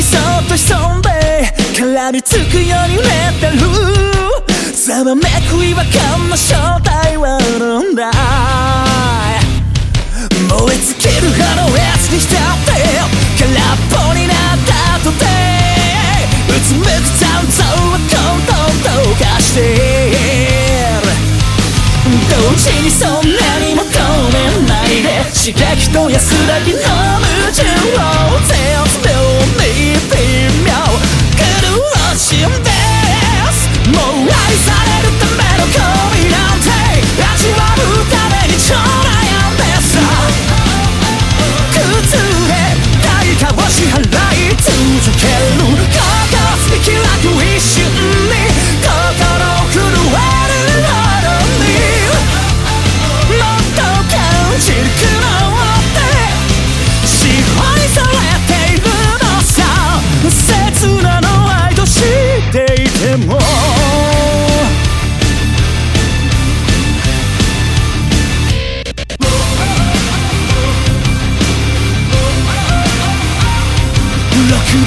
潜んで絡みつくように売れてるざわめく違和感の正体はなんだ？燃え尽きるあのやつに浸って空っぽになった後でうつむく残像は混沌と化してる同時にそんなに求めないで刺激と安らぎの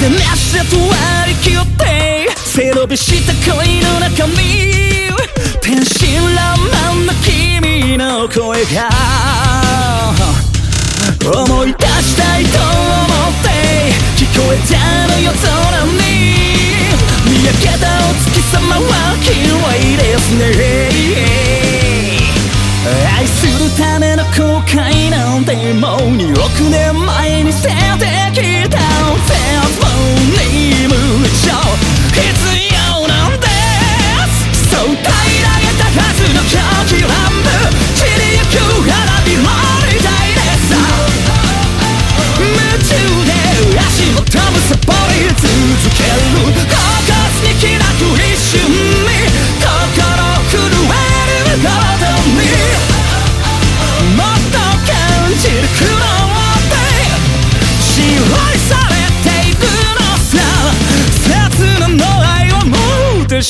でなしだと割り切って背伸びした恋の中身天真爛漫な君の声が思い出したいと思って聞こえたの夜空に見上げたお月様は綺麗ですね愛するための後悔なんてもう2億年前に捨ててき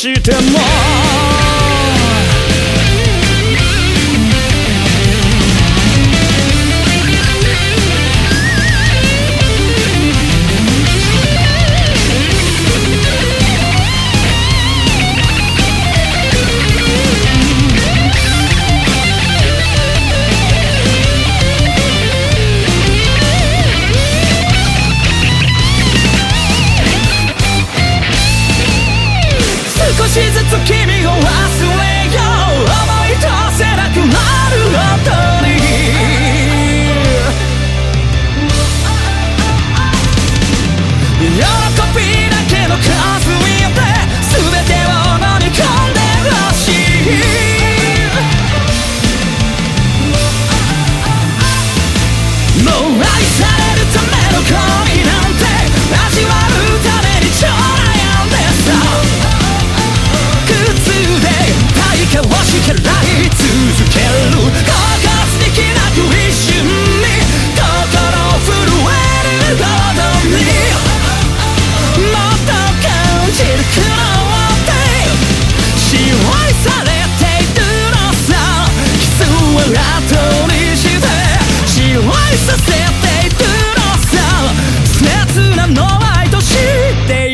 しても君を忘れよう思い出せなくなるほどに喜びだけの数えて全てを飲み込んでほしい。もう愛されるための恋。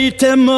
いても